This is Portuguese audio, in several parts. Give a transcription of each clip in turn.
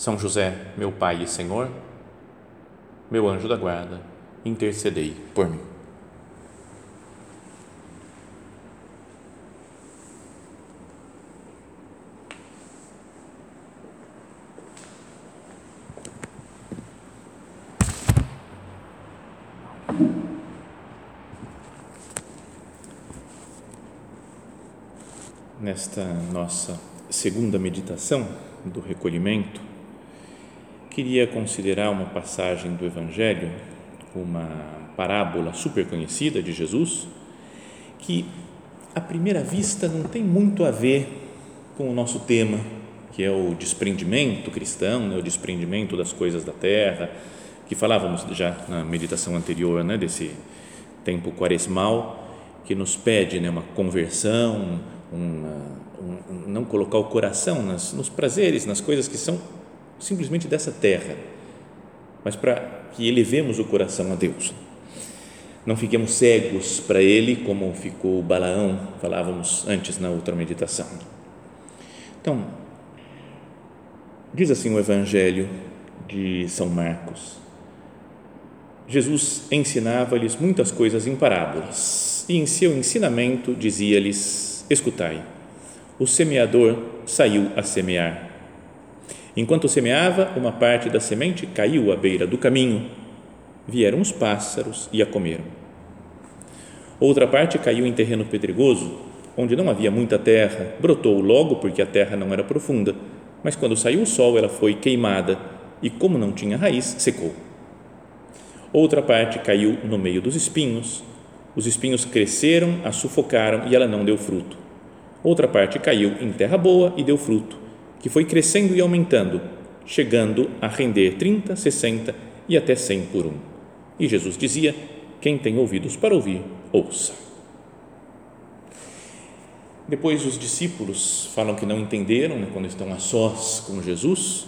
são José, meu Pai e Senhor, meu anjo da guarda, intercedei por mim. Nesta nossa segunda meditação do recolhimento, queria considerar uma passagem do Evangelho, uma parábola super conhecida de Jesus, que à primeira vista não tem muito a ver com o nosso tema, que é o desprendimento cristão, né, o desprendimento das coisas da terra, que falávamos já na meditação anterior, né, desse tempo quaresmal, que nos pede né, uma conversão, uma, um, um, não colocar o coração nas, nos prazeres, nas coisas que são simplesmente dessa terra, mas para que elevemos o coração a Deus. Não fiquemos cegos para Ele, como ficou Balaão, falávamos antes na outra meditação. Então, diz assim o Evangelho de São Marcos. Jesus ensinava-lhes muitas coisas em parábolas, e em seu ensinamento dizia-lhes: Escutai, o semeador saiu a semear. Enquanto semeava, uma parte da semente caiu à beira do caminho. Vieram os pássaros e a comeram. Outra parte caiu em terreno pedregoso, onde não havia muita terra. Brotou logo porque a terra não era profunda, mas quando saiu o sol, ela foi queimada e, como não tinha raiz, secou. Outra parte caiu no meio dos espinhos. Os espinhos cresceram, a sufocaram e ela não deu fruto. Outra parte caiu em terra boa e deu fruto que foi crescendo e aumentando, chegando a render 30, 60 e até 100 por um. E Jesus dizia: Quem tem ouvidos para ouvir, ouça. Depois os discípulos falam que não entenderam né, quando estão a sós com Jesus.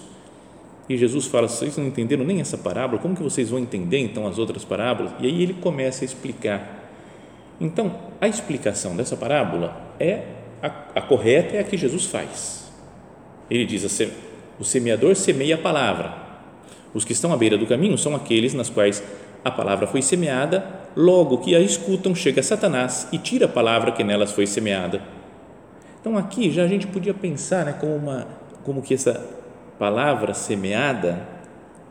E Jesus fala: Vocês não entenderam nem essa parábola, como que vocês vão entender então as outras parábolas? E aí ele começa a explicar. Então, a explicação dessa parábola é a, a correta, é a que Jesus faz ele diz: o semeador semeia a palavra. Os que estão à beira do caminho são aqueles nas quais a palavra foi semeada, logo que a escutam, chega Satanás e tira a palavra que nelas foi semeada. Então aqui já a gente podia pensar né, como, uma, como que essa palavra semeada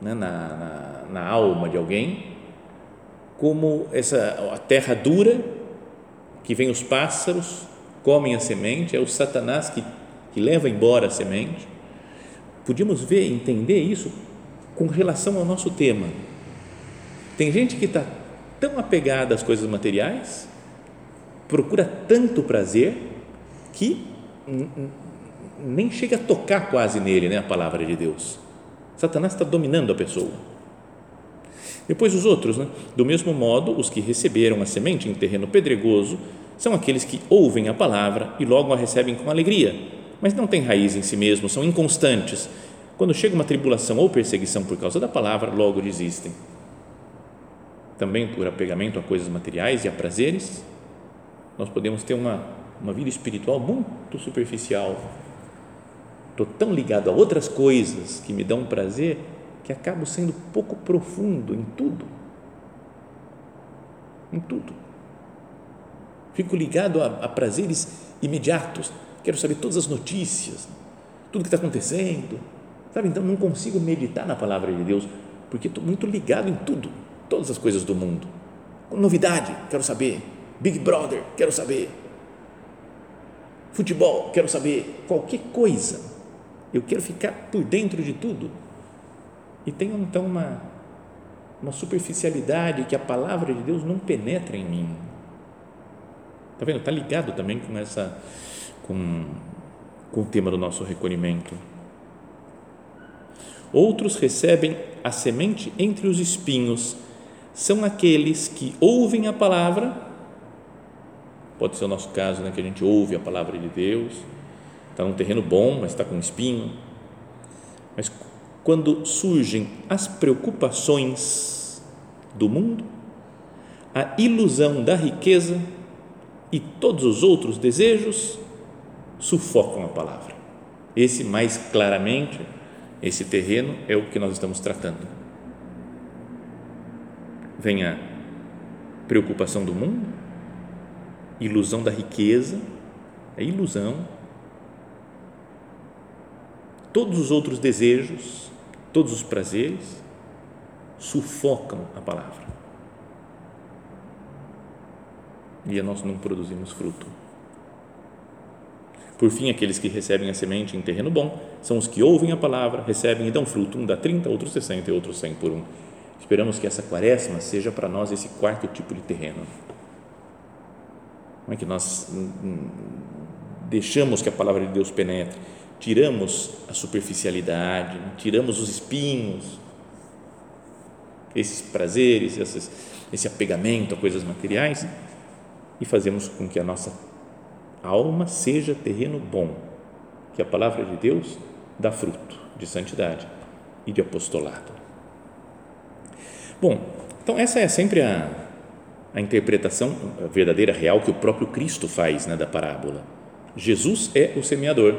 né, na, na, na alma de alguém, como essa a terra dura, que vem os pássaros, comem a semente, é o Satanás que que leva embora a semente. Podíamos ver, entender isso com relação ao nosso tema. Tem gente que está tão apegada às coisas materiais, procura tanto prazer, que nem chega a tocar quase nele né, a palavra de Deus. Satanás está dominando a pessoa. Depois os outros, né? do mesmo modo, os que receberam a semente em terreno pedregoso são aqueles que ouvem a palavra e logo a recebem com alegria mas não têm raiz em si mesmos, são inconstantes. Quando chega uma tribulação ou perseguição por causa da palavra, logo desistem. Também por apegamento a coisas materiais e a prazeres, nós podemos ter uma, uma vida espiritual muito superficial. Estou tão ligado a outras coisas que me dão prazer que acabo sendo pouco profundo em tudo. Em tudo. Fico ligado a, a prazeres imediatos quero saber todas as notícias, tudo que está acontecendo, sabe? Então não consigo meditar na palavra de Deus porque estou muito ligado em tudo, todas as coisas do mundo. Novidade, quero saber. Big Brother, quero saber. Futebol, quero saber. Qualquer coisa, eu quero ficar por dentro de tudo. E tenho então uma, uma superficialidade que a palavra de Deus não penetra em mim. Está vendo? Está ligado também com essa com, com o tema do nosso recolhimento. Outros recebem a semente entre os espinhos. São aqueles que ouvem a palavra, pode ser o nosso caso, né, que a gente ouve a palavra de Deus, está num terreno bom, mas está com espinho. Mas quando surgem as preocupações do mundo, a ilusão da riqueza e todos os outros desejos sufocam a palavra. Esse mais claramente, esse terreno é o que nós estamos tratando. Vem a preocupação do mundo, ilusão da riqueza, é ilusão. Todos os outros desejos, todos os prazeres sufocam a palavra. E nós não produzimos fruto. Por fim, aqueles que recebem a semente em terreno bom são os que ouvem a palavra, recebem e dão fruto, um dá 30, outro 60 e outro 100 por um. Esperamos que essa quaresma seja para nós esse quarto tipo de terreno. Como é que nós deixamos que a palavra de Deus penetre, tiramos a superficialidade, tiramos os espinhos, esses prazeres, esses, esse apegamento a coisas materiais e fazemos com que a nossa a alma seja terreno bom, que a palavra de Deus dá fruto de santidade e de apostolado. Bom, então essa é sempre a, a interpretação verdadeira, real, que o próprio Cristo faz né, da parábola. Jesus é o semeador.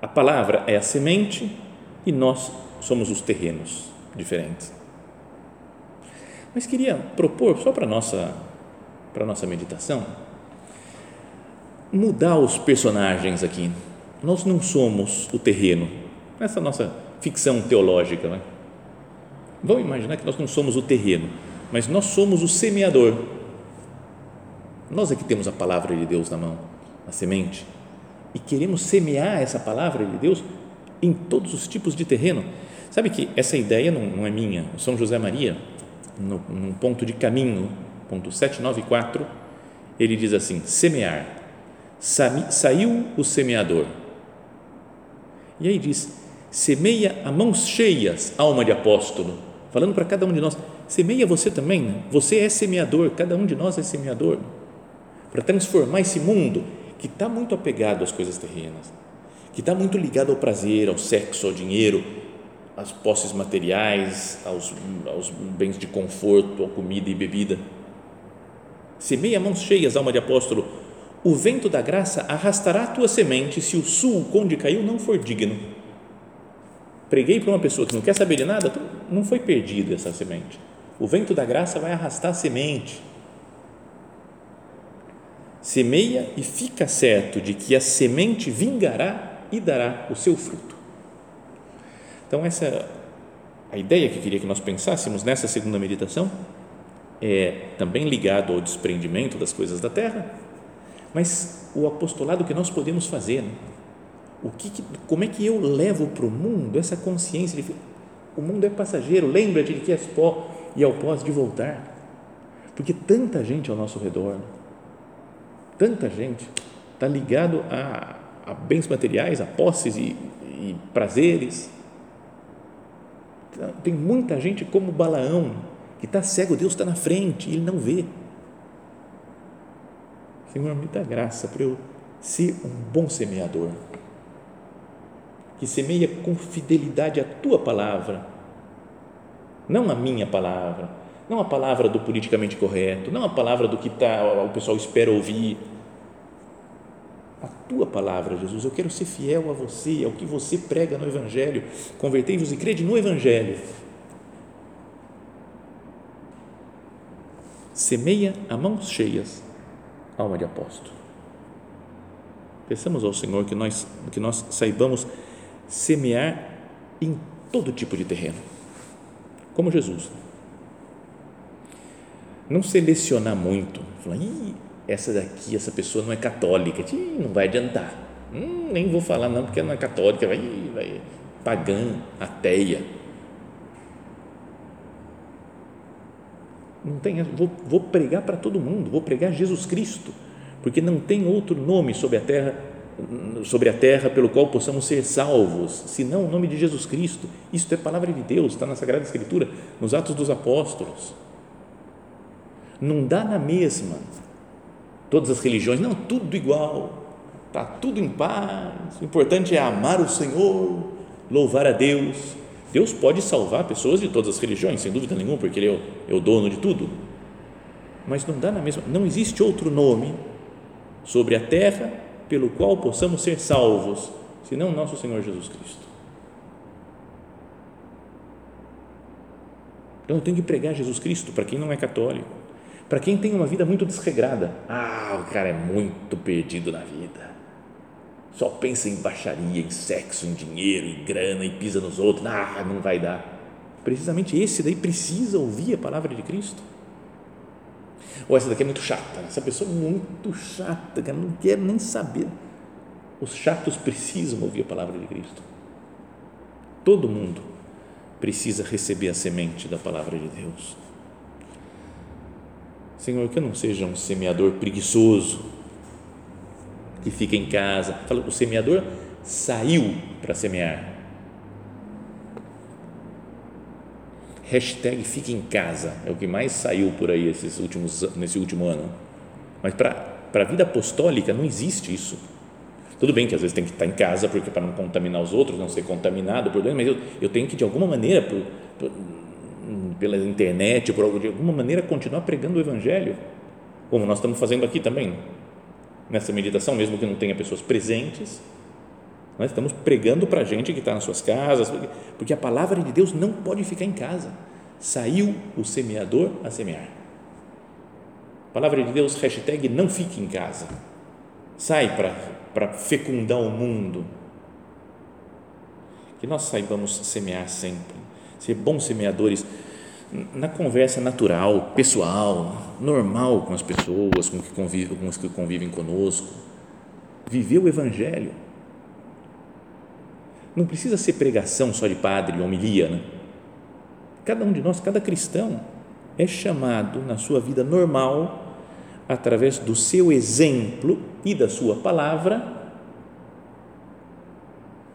A palavra é a semente e nós somos os terrenos diferentes. Mas queria propor, só para nossa para a nossa meditação, mudar os personagens aqui. Nós não somos o terreno, essa nossa ficção teológica. Né? Vamos imaginar que nós não somos o terreno, mas nós somos o semeador. Nós é que temos a palavra de Deus na mão, a semente, e queremos semear essa palavra de Deus em todos os tipos de terreno. Sabe que essa ideia não, não é minha. São José Maria, no, num ponto de caminho ponto 794, ele diz assim: semear. Saiu o semeador. E aí diz: semeia a mãos cheias, alma de apóstolo. Falando para cada um de nós: semeia você também. Né? Você é semeador, cada um de nós é semeador. Para transformar esse mundo que está muito apegado às coisas terrenas, que está muito ligado ao prazer, ao sexo, ao dinheiro, às posses materiais, aos, aos bens de conforto, à comida e bebida Semeia mãos cheias, alma de apóstolo, o vento da graça arrastará a tua semente se o sul onde caiu não for digno. Preguei para uma pessoa que não quer saber de nada, então não foi perdida essa semente. O vento da graça vai arrastar a semente. Semeia e fica certo de que a semente vingará e dará o seu fruto. Então, essa é a ideia que queria que nós pensássemos nessa segunda meditação é também ligado ao desprendimento das coisas da terra, mas o apostolado que nós podemos fazer, né? o que, como é que eu levo para o mundo essa consciência de o mundo é passageiro, lembra-te de que és pó e ao pó de voltar, porque tanta gente ao nosso redor, tanta gente está ligado a, a, bens materiais, a posses e, e prazeres, tem muita gente como Balaão que está cego, Deus está na frente, ele não vê. Senhor, me dá graça para eu ser um bom semeador, que semeia com fidelidade a tua palavra, não a minha palavra, não a palavra do politicamente correto, não a palavra do que tá, o pessoal espera ouvir. A tua palavra, Jesus, eu quero ser fiel a você, ao que você prega no Evangelho. Convertei-vos e crede no Evangelho semeia a mãos cheias, alma de apóstolo. Peçamos ao Senhor que nós, que nós saibamos semear em todo tipo de terreno, como Jesus. Não selecionar muito, falar, essa daqui, essa pessoa não é católica, Ih, não vai adiantar, hum, nem vou falar não, porque não é católica, vai, vai pagã, ateia Não tem, vou, vou pregar para todo mundo, vou pregar Jesus Cristo, porque não tem outro nome sobre a terra sobre a terra pelo qual possamos ser salvos, senão o nome de Jesus Cristo. Isto é palavra de Deus, está na Sagrada Escritura, nos Atos dos Apóstolos. Não dá na mesma. Todas as religiões, não, tudo igual, está tudo em paz. O importante é amar o Senhor, louvar a Deus. Deus pode salvar pessoas de todas as religiões, sem dúvida nenhuma, porque Ele é o, é o dono de tudo. Mas não dá na mesma, não existe outro nome sobre a terra pelo qual possamos ser salvos, senão nosso Senhor Jesus Cristo. Então eu tenho que pregar Jesus Cristo para quem não é católico, para quem tem uma vida muito desregrada. Ah, o cara é muito perdido na vida. Só pensa em baixaria, em sexo, em dinheiro, em grana e pisa nos outros. Ah, não vai dar. Precisamente esse daí precisa ouvir a palavra de Cristo. Ou essa daqui é muito chata, essa pessoa é muito chata, cara, não quero nem saber. Os chatos precisam ouvir a palavra de Cristo. Todo mundo precisa receber a semente da palavra de Deus. Senhor, que eu não seja um semeador preguiçoso que fica em casa. O semeador saiu para semear hashtag fique em casa, é o que mais saiu por aí esses últimos, nesse último ano. Mas para a vida apostólica não existe isso. Tudo bem que às vezes tem que estar em casa porque para não contaminar os outros, não ser contaminado por mas eu, eu tenho que de alguma maneira, por, por, pela internet, por, de alguma maneira continuar pregando o evangelho, como nós estamos fazendo aqui também, nessa meditação, mesmo que não tenha pessoas presentes, nós estamos pregando para a gente que está nas suas casas, porque a palavra de Deus não pode ficar em casa. Saiu o semeador a semear. Palavra de Deus, hashtag não fique em casa. Sai para fecundar o mundo. Que nós saibamos semear sempre, ser bons semeadores na conversa natural, pessoal, normal com as pessoas, com, que convivem, com os que convivem conosco. Viver o Evangelho não precisa ser pregação só de padre, homilia, né? Cada um de nós, cada cristão, é chamado na sua vida normal, através do seu exemplo e da sua palavra,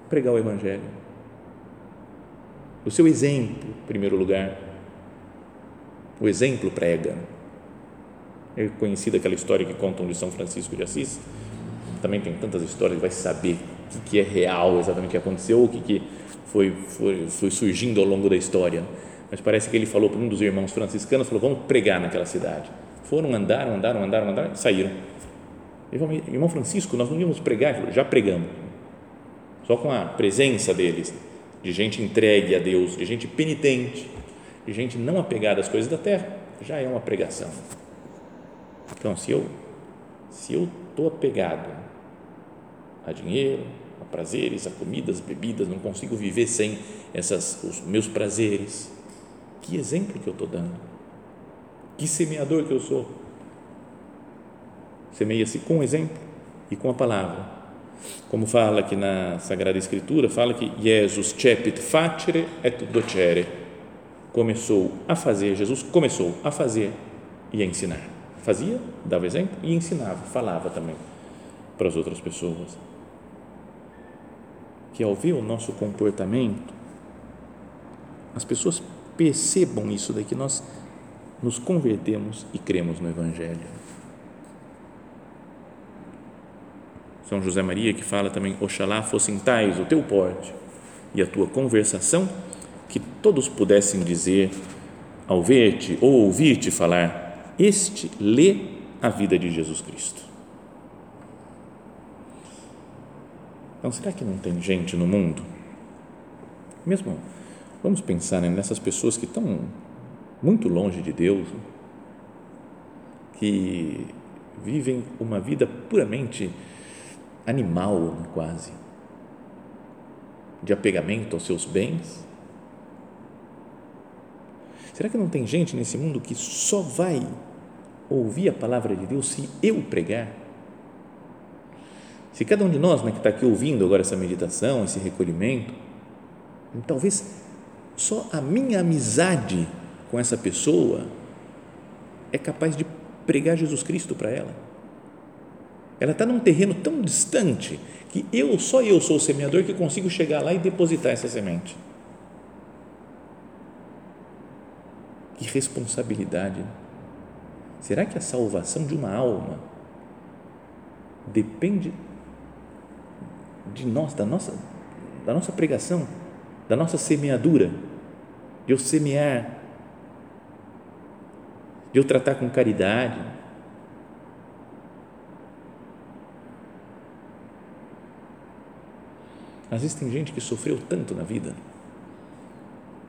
pregar o Evangelho. O seu exemplo, em primeiro lugar. O exemplo prega. É conhecida aquela história que contam de São Francisco de Assis. Também tem tantas histórias, vai saber que, que é real exatamente o que aconteceu, o que, foi, foi, foi surgindo ao longo da história. Mas parece que ele falou para um dos irmãos franciscanos, falou, vamos pregar naquela cidade. Foram, andaram, andaram, andaram, andaram, saíram. Ele irmão Francisco, nós não íamos pregar, falou, já pregamos. Só com a presença deles, de gente entregue a Deus, de gente penitente, de gente não apegada às coisas da terra, já é uma pregação. Então, se eu se eu estou apegado a dinheiro, a prazeres, a comidas, bebidas, não consigo viver sem essas, os meus prazeres. Que exemplo que eu estou dando? Que semeador que eu sou? Semeia-se com o exemplo e com a palavra. Como fala aqui na Sagrada Escritura, fala que Jesus cepit facere et docere. Começou a fazer, Jesus começou a fazer e a ensinar. Fazia, dava exemplo e ensinava, falava também para as outras pessoas que ao ver o nosso comportamento, as pessoas percebam isso daqui, nós nos convertemos e cremos no Evangelho. São José Maria que fala também, Oxalá fossem tais o teu porte e a tua conversação, todos pudessem dizer, ao ver-te ou ouvir-te falar, este lê a vida de Jesus Cristo. Então, será que não tem gente no mundo? Mesmo, vamos pensar né, nessas pessoas que estão muito longe de Deus, que vivem uma vida puramente animal, quase, de apegamento aos seus bens. Será que não tem gente nesse mundo que só vai ouvir a palavra de Deus se eu pregar? Se cada um de nós né, que está aqui ouvindo agora essa meditação, esse recolhimento, talvez só a minha amizade com essa pessoa é capaz de pregar Jesus Cristo para ela. ela está num terreno tão distante que eu, só eu sou o semeador que consigo chegar lá e depositar essa semente. Que responsabilidade. Será que a salvação de uma alma depende de nós, da nossa, da nossa pregação, da nossa semeadura, de eu semear, de eu tratar com caridade? Às vezes tem gente que sofreu tanto na vida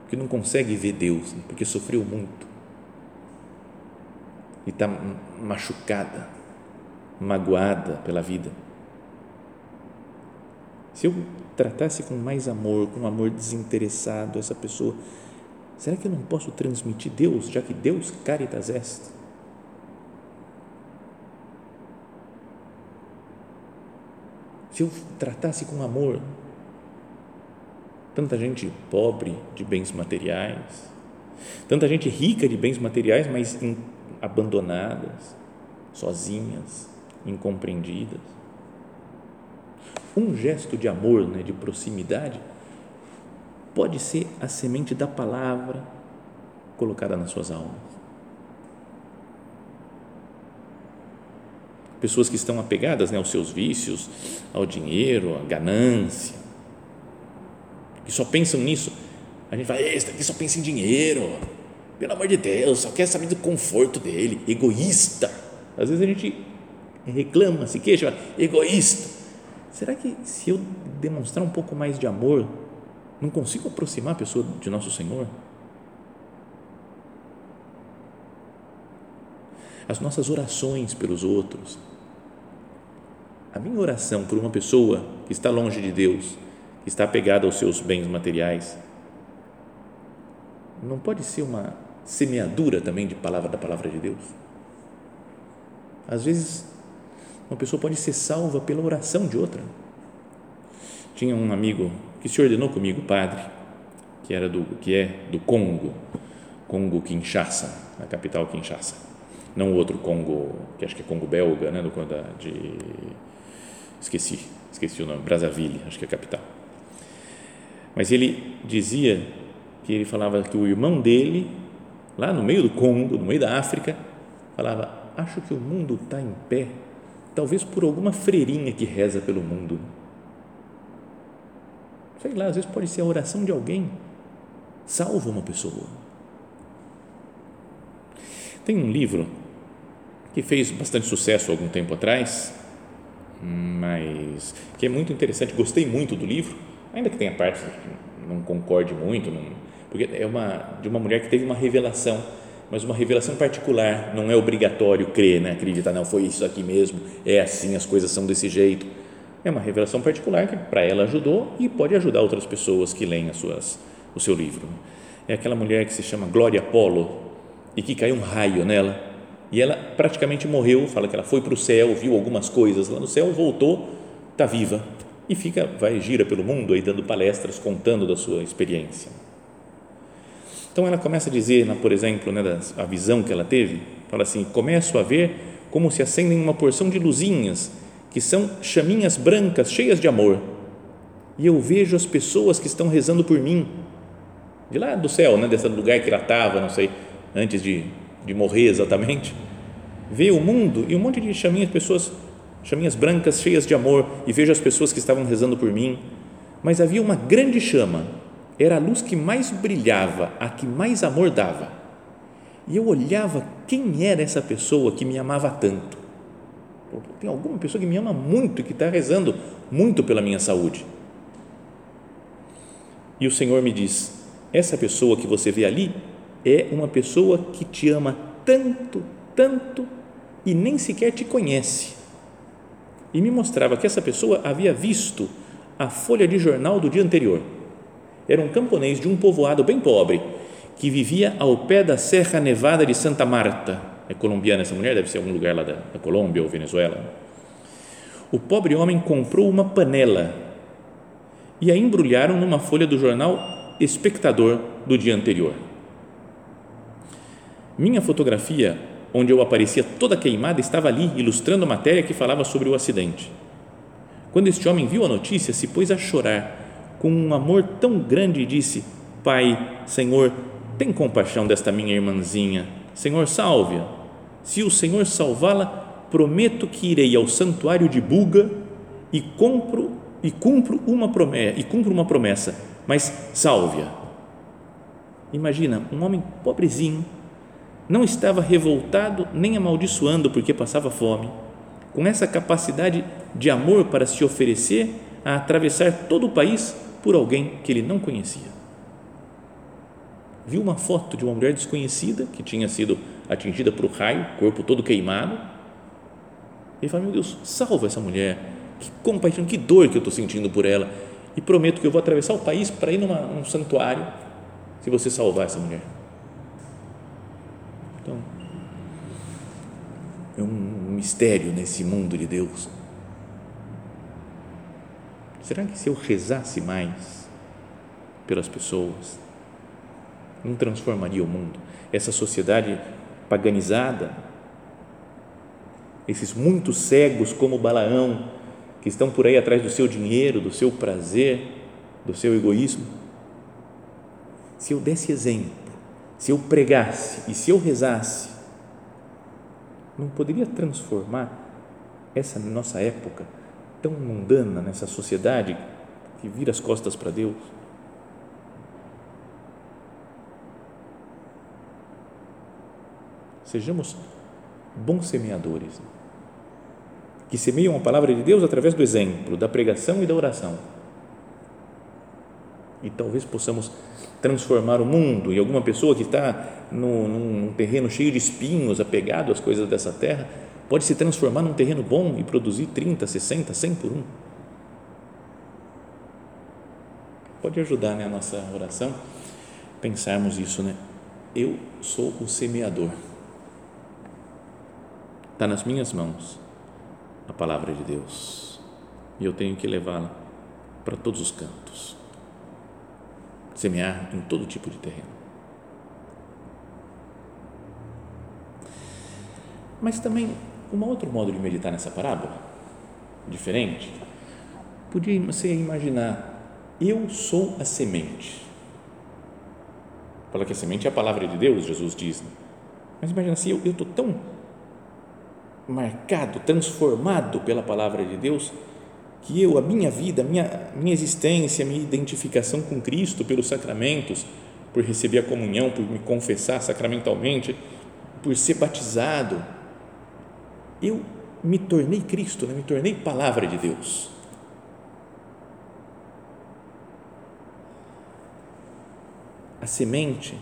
que não consegue ver Deus porque sofreu muito e está machucada, magoada pela vida. Se eu tratasse com mais amor, com um amor desinteressado essa pessoa, será que eu não posso transmitir Deus, já que Deus caritas est? Se eu tratasse com amor tanta gente pobre de bens materiais, tanta gente rica de bens materiais, mas abandonadas, sozinhas, incompreendidas. Um gesto de amor, né, de proximidade, pode ser a semente da palavra colocada nas suas almas. Pessoas que estão apegadas né, aos seus vícios, ao dinheiro, à ganância, que só pensam nisso. A gente fala, esse daqui só pensa em dinheiro, pelo amor de Deus, só quer saber do conforto dele, egoísta. Às vezes a gente reclama, se queixa, egoísta. Será que se eu demonstrar um pouco mais de amor, não consigo aproximar a pessoa de nosso Senhor? As nossas orações pelos outros. A minha oração por uma pessoa que está longe de Deus, está apegada aos seus bens materiais, não pode ser uma semeadura também de palavra da palavra de Deus. Às vezes, uma pessoa pode ser salva pela oração de outra. Tinha um amigo que se ordenou comigo, padre, que era do que é do Congo, Congo Kinshasa, a capital Kinshasa. Não o outro Congo, que acho que é Congo belga, né, do de esqueci, esqueci o nome, Brazzaville, acho que é a capital. Mas ele dizia que ele falava que o irmão dele lá no meio do Congo, no meio da África, falava: Acho que o mundo está em pé, talvez por alguma freirinha que reza pelo mundo. Sei lá, às vezes pode ser a oração de alguém, salva uma pessoa. Tem um livro que fez bastante sucesso algum tempo atrás, mas que é muito interessante. Gostei muito do livro, ainda que tenha partes que não concorde muito, não, porque é uma de uma mulher que teve uma revelação, mas uma revelação particular, não é obrigatório crer, né? acreditar, não, foi isso aqui mesmo, é assim, as coisas são desse jeito. É uma revelação particular que para ela ajudou e pode ajudar outras pessoas que leem as suas, o seu livro. É aquela mulher que se chama Glória Polo e que caiu um raio nela e ela praticamente morreu, fala que ela foi para o céu, viu algumas coisas lá no céu, voltou, está viva e fica, vai, gira pelo mundo aí dando palestras, contando da sua experiência. Então ela começa a dizer, por exemplo, né, a visão que ela teve, fala assim: começo a ver como se acendem uma porção de luzinhas que são chaminhas brancas cheias de amor. E eu vejo as pessoas que estão rezando por mim, de lá do céu, né, desse lugar que ela estava, não sei, antes de, de morrer exatamente. Vê o mundo e um monte de chaminhas, pessoas, chaminhas brancas cheias de amor, e vejo as pessoas que estavam rezando por mim. Mas havia uma grande chama era a luz que mais brilhava, a que mais amor dava. E eu olhava quem era essa pessoa que me amava tanto. Tem alguma pessoa que me ama muito e que está rezando muito pela minha saúde. E o Senhor me diz: essa pessoa que você vê ali é uma pessoa que te ama tanto, tanto e nem sequer te conhece. E me mostrava que essa pessoa havia visto a folha de jornal do dia anterior era um camponês de um povoado bem pobre que vivia ao pé da Serra Nevada de Santa Marta. É colombiana essa mulher, deve ser algum lugar lá da, da Colômbia ou Venezuela. O pobre homem comprou uma panela e a embrulharam numa folha do jornal Espectador do dia anterior. Minha fotografia onde eu aparecia toda queimada, estava ali ilustrando a matéria que falava sobre o acidente. Quando este homem viu a notícia, se pôs a chorar com um amor tão grande e disse: Pai, Senhor, tem compaixão desta minha irmãzinha. Senhor, salve-a. Se o Senhor salvá-la, prometo que irei ao santuário de Buga e compro e cumpro uma promessa, e cumpro uma promessa, mas salve-a. Imagina, um homem pobrezinho, não estava revoltado nem amaldiçoando porque passava fome, com essa capacidade de amor para se oferecer a atravessar todo o país por alguém que ele não conhecia. Viu uma foto de uma mulher desconhecida que tinha sido atingida por um raio, corpo todo queimado. Ele fala: Meu Deus, salva essa mulher. Que compaixão, que dor que eu estou sentindo por ela. E prometo que eu vou atravessar o país para ir numa, num santuário se você salvar essa mulher. Então, é um mistério nesse mundo de Deus. Será que se eu rezasse mais pelas pessoas, não transformaria o mundo? Essa sociedade paganizada, esses muitos cegos como Balaão, que estão por aí atrás do seu dinheiro, do seu prazer, do seu egoísmo. Se eu desse exemplo, se eu pregasse e se eu rezasse, não poderia transformar essa nossa época tão mundana, nessa sociedade que vira as costas para Deus? Sejamos bons semeadores que semeiam a palavra de Deus através do exemplo, da pregação e da oração. E talvez possamos transformar o mundo e alguma pessoa que está no, num terreno cheio de espinhos, apegado às coisas dessa terra, pode se transformar num terreno bom e produzir 30, 60, 100 por um. Pode ajudar né, a nossa oração pensarmos isso, né? Eu sou o semeador. Está nas minhas mãos a palavra de Deus e eu tenho que levá-la para todos os cantos, semear em todo tipo de terreno. Mas também, um outro modo de meditar nessa parábola, diferente, podia você imaginar: eu sou a semente. Fala que a semente é a palavra de Deus, Jesus diz. Né? Mas imagina assim: eu estou tão marcado, transformado pela palavra de Deus, que eu, a minha vida, a minha, minha existência, a minha identificação com Cristo pelos sacramentos, por receber a comunhão, por me confessar sacramentalmente, por ser batizado, eu me tornei Cristo, né? me tornei palavra de Deus. A semente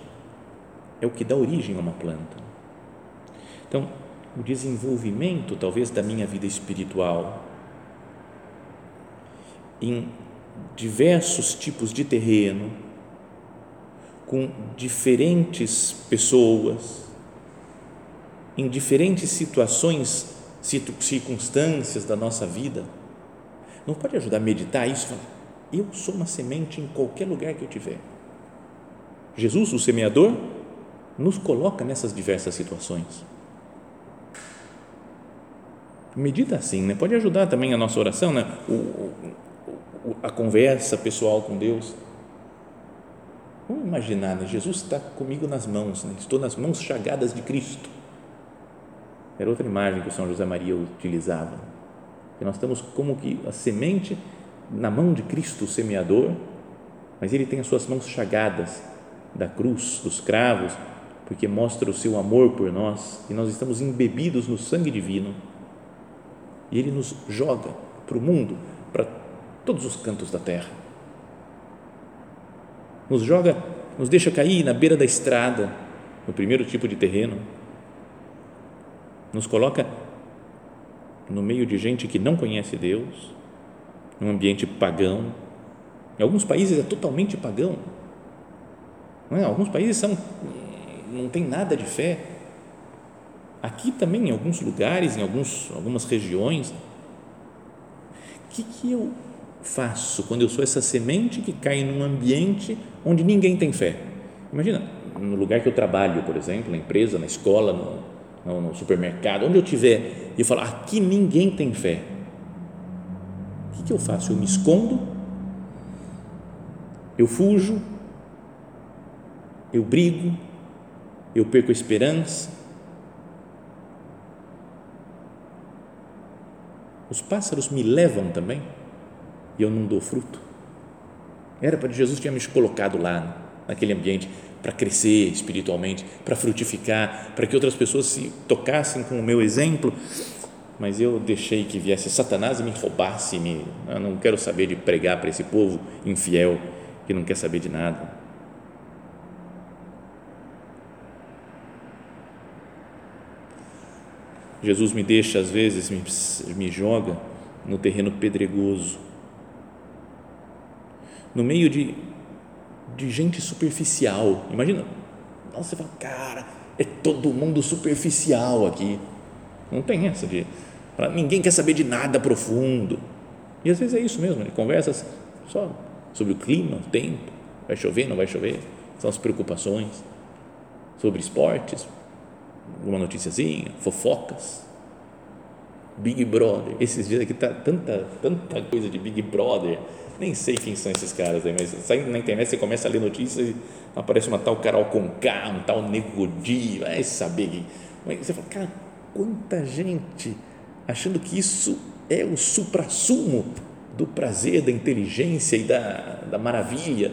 é o que dá origem a uma planta. Então, o desenvolvimento, talvez, da minha vida espiritual em diversos tipos de terreno, com diferentes pessoas, em diferentes situações, circunstâncias da nossa vida. Não pode ajudar a meditar isso? Eu sou uma semente em qualquer lugar que eu tiver. Jesus, o semeador, nos coloca nessas diversas situações medita assim, né? Pode ajudar também a nossa oração, né? O, a conversa pessoal com Deus. Vamos imaginar, né? Jesus está comigo nas mãos, né? estou nas mãos chagadas de Cristo. Era outra imagem que o São José Maria utilizava. Que nós estamos como que a semente na mão de Cristo, o semeador, mas ele tem as suas mãos chagadas da cruz, dos cravos, porque mostra o seu amor por nós e nós estamos embebidos no sangue divino e Ele nos joga para o mundo, para todos os cantos da terra. Nos joga, nos deixa cair na beira da estrada, no primeiro tipo de terreno. Nos coloca no meio de gente que não conhece Deus, num ambiente pagão. Em alguns países é totalmente pagão. Não é? Alguns países são não tem nada de fé Aqui também, em alguns lugares, em alguns, algumas regiões, o que, que eu faço quando eu sou essa semente que cai num ambiente onde ninguém tem fé? Imagina, no lugar que eu trabalho, por exemplo, na empresa, na escola, no, no, supermercado, onde eu estiver, e eu falar, aqui ninguém tem fé. O que, que eu faço? Eu me escondo? Eu fujo? Eu brigo? Eu perco a esperança? Os pássaros me levam também e eu não dou fruto. Era para Jesus tinha me colocado lá, naquele ambiente, para crescer espiritualmente, para frutificar, para que outras pessoas se tocassem com o meu exemplo. Mas eu deixei que viesse Satanás e me roubasse. Me, eu não quero saber de pregar para esse povo infiel que não quer saber de nada. Jesus me deixa, às vezes, me, me joga no terreno pedregoso, no meio de, de gente superficial. Imagina, nossa, você fala, cara, é todo mundo superficial aqui. Não tem essa de. Ninguém quer saber de nada profundo. E às vezes é isso mesmo, ele conversa só sobre o clima, o tempo, vai chover, não vai chover, são as preocupações, sobre esportes, uma noticiazinha, fofocas, Big Brother. Esses dias aqui tá tanta, tanta coisa de Big Brother. Nem sei quem são esses caras aí, mas saindo na internet você começa a ler notícias e aparece uma tal Carol Conká, um tal Nego vai saber que. Mas você fala, cara, quanta gente achando que isso é o supra-sumo do prazer, da inteligência e da, da maravilha.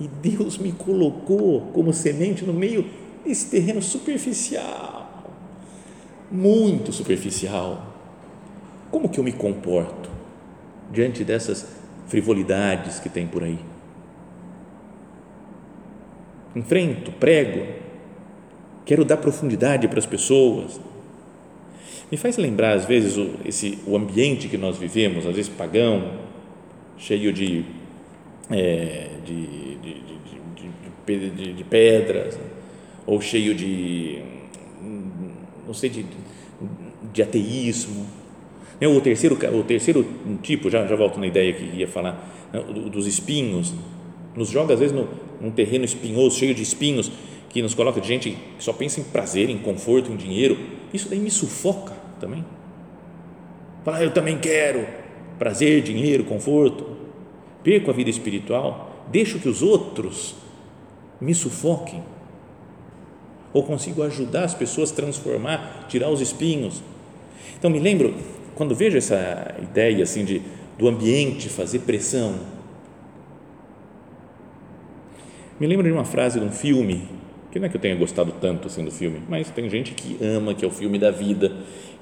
E Deus me colocou como semente no meio esse terreno superficial, muito superficial. Como que eu me comporto diante dessas frivolidades que tem por aí? Enfrento, prego, quero dar profundidade para as pessoas. Me faz lembrar, às vezes, o, esse, o ambiente que nós vivemos, às vezes pagão, cheio de, é, de, de, de, de pedras, ou cheio de, não sei, de, de ateísmo. Né, o terceiro, o terceiro tipo, já, já volto na ideia que ia falar, né, dos espinhos, nos joga às vezes no, num terreno espinhoso, cheio de espinhos, que nos coloca de gente que só pensa em prazer, em conforto, em dinheiro. Isso daí me sufoca também. Falar, ah, eu também quero prazer, dinheiro, conforto. Perco a vida espiritual, deixo que os outros me sufoquem ou consigo ajudar as pessoas a transformar, tirar os espinhos. Então me lembro quando vejo essa ideia assim de do ambiente fazer pressão. Me lembro de uma frase de um filme que não é que eu tenha gostado tanto assim do filme, mas tem gente que ama que é o filme da vida,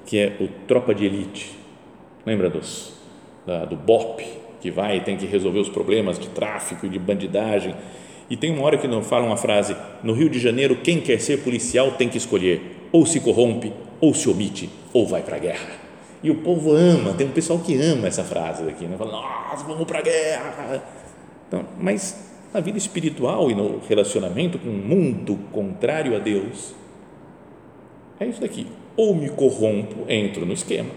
que é o Tropa de Elite. Lembra dos da, do BOP que vai e tem que resolver os problemas de tráfico e de bandidagem e tem uma hora que não fala uma frase: no Rio de Janeiro, quem quer ser policial tem que escolher ou se corrompe, ou se omite, ou vai para a guerra. E o povo ama, tem um pessoal que ama essa frase daqui, né? fala: nós vamos para a guerra. Então, mas na vida espiritual e no relacionamento com um mundo contrário a Deus, é isso daqui. Ou me corrompo, entro no esquema,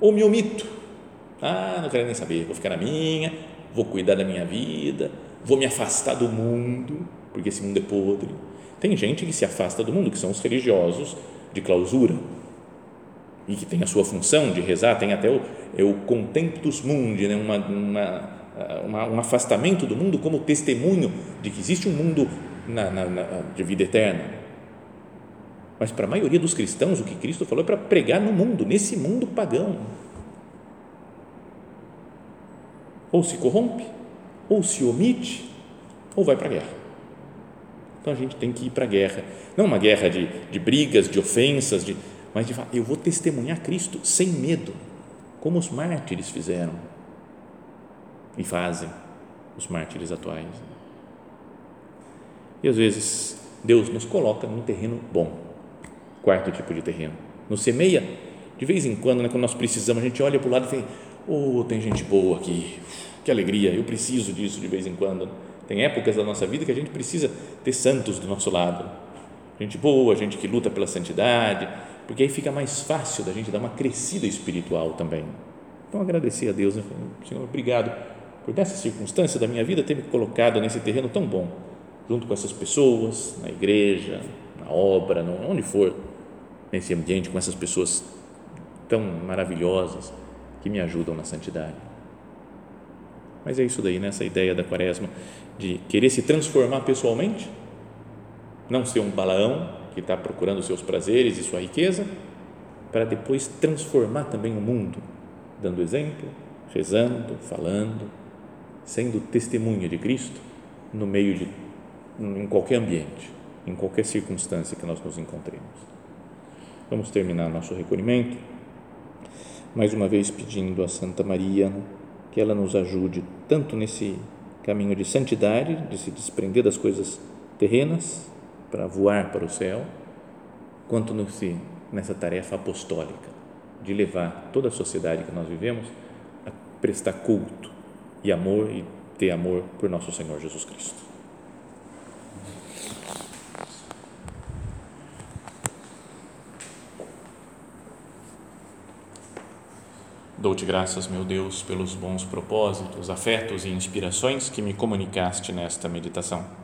ou me omito. Ah, não quero nem saber, vou ficar na minha, vou cuidar da minha vida, vou me afastar do mundo, porque esse mundo é podre. Tem gente que se afasta do mundo, que são os religiosos de clausura, e que tem a sua função de rezar, tem até o, é o contemptus mundi, né? uma, uma, uma, um afastamento do mundo como testemunho de que existe um mundo na, na, na, de vida eterna. Mas para a maioria dos cristãos, o que Cristo falou é para pregar no mundo, nesse mundo pagão. Ou se corrompe, ou se omite, ou vai para a guerra. Então a gente tem que ir para a guerra. Não uma guerra de, de brigas, de ofensas, de, mas de falar, eu vou testemunhar Cristo sem medo, como os mártires fizeram e fazem, os mártires atuais. E às vezes Deus nos coloca num terreno bom, quarto tipo de terreno. Nos semeia, de vez em quando, né, quando nós precisamos, a gente olha para o lado e fala, oh, tem gente boa aqui, que alegria, eu preciso disso de vez em quando. Tem épocas da nossa vida que a gente precisa ter santos do nosso lado, gente boa, gente que luta pela santidade, porque aí fica mais fácil da gente dar uma crescida espiritual também. Então, agradecer a Deus, né? Senhor, obrigado por nessa circunstância da minha vida ter me colocado nesse terreno tão bom, junto com essas pessoas, na igreja, na obra, onde for, nesse ambiente, com essas pessoas tão maravilhosas que me ajudam na santidade. Mas é isso daí, nessa né? ideia da quaresma, de querer se transformar pessoalmente, não ser um balaão que está procurando seus prazeres e sua riqueza, para depois transformar também o mundo, dando exemplo, rezando, falando, sendo testemunha de Cristo no meio de em qualquer ambiente, em qualquer circunstância que nós nos encontremos. Vamos terminar nosso recolhimento mais uma vez pedindo a Santa Maria que ela nos ajude tanto nesse caminho de santidade, de se desprender das coisas terrenas para voar para o céu, quanto nesse, nessa tarefa apostólica de levar toda a sociedade que nós vivemos a prestar culto e amor e ter amor por nosso Senhor Jesus Cristo. Dou-te graças, meu Deus, pelos bons propósitos, afetos e inspirações que me comunicaste nesta meditação.